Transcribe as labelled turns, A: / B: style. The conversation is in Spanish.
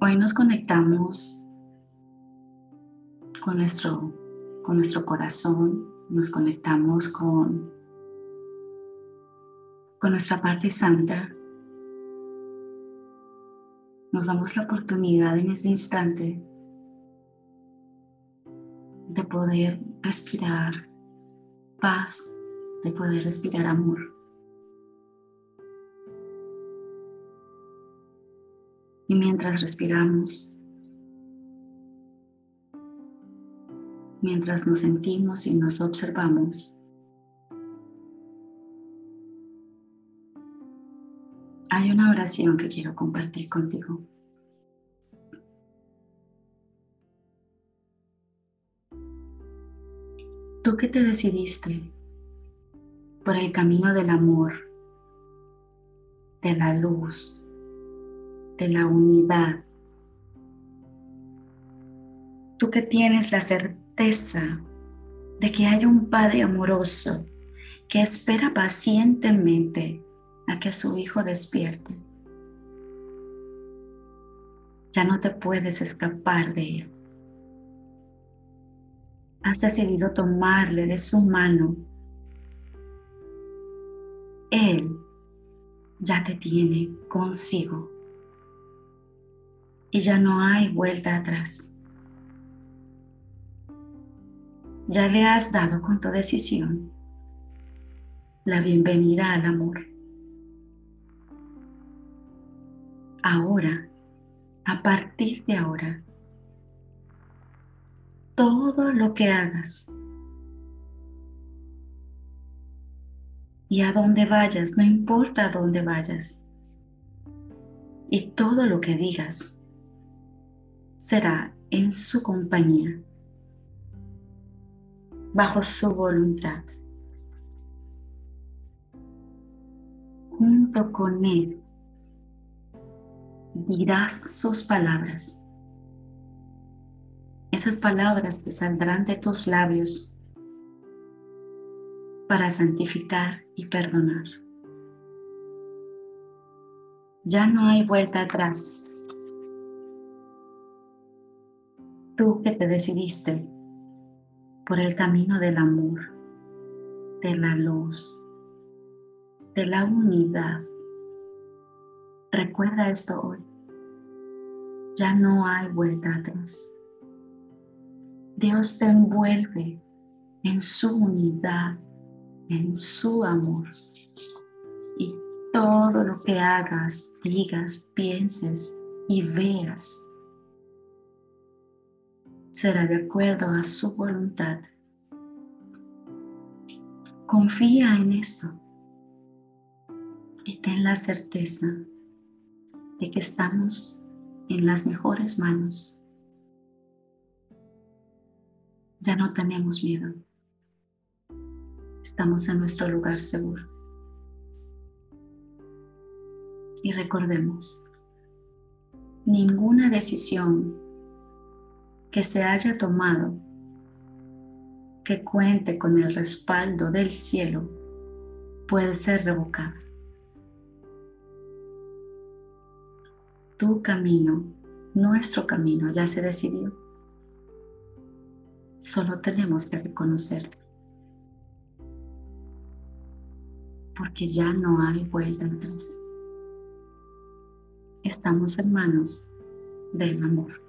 A: Hoy nos conectamos con nuestro, con nuestro corazón, nos conectamos con, con nuestra parte santa. Nos damos la oportunidad en ese instante de poder respirar paz, de poder respirar amor. Y mientras respiramos, mientras nos sentimos y nos observamos, hay una oración que quiero compartir contigo. Tú que te decidiste por el camino del amor, de la luz, de la unidad. Tú que tienes la certeza de que hay un Padre amoroso que espera pacientemente a que su Hijo despierte. Ya no te puedes escapar de Él. Has decidido tomarle de su mano. Él ya te tiene consigo y ya no hay vuelta atrás. Ya le has dado con tu decisión la bienvenida al amor. Ahora, a partir de ahora, todo lo que hagas y a dónde vayas, no importa a dónde vayas, y todo lo que digas será en su compañía, bajo su voluntad. Junto con Él dirás sus palabras. Esas palabras que saldrán de tus labios para santificar y perdonar. Ya no hay vuelta atrás. Tú que te decidiste por el camino del amor, de la luz, de la unidad. Recuerda esto hoy. Ya no hay vuelta atrás. Dios te envuelve en su unidad, en su amor. Y todo lo que hagas, digas, pienses y veas será de acuerdo a su voluntad. Confía en esto y ten la certeza de que estamos en las mejores manos. Ya no tenemos miedo. Estamos en nuestro lugar seguro. Y recordemos, ninguna decisión que se haya tomado que cuente con el respaldo del cielo puede ser revocada. Tu camino, nuestro camino ya se decidió. Solo tenemos que reconocerlo. Porque ya no hay vuelta atrás. Estamos en manos del amor.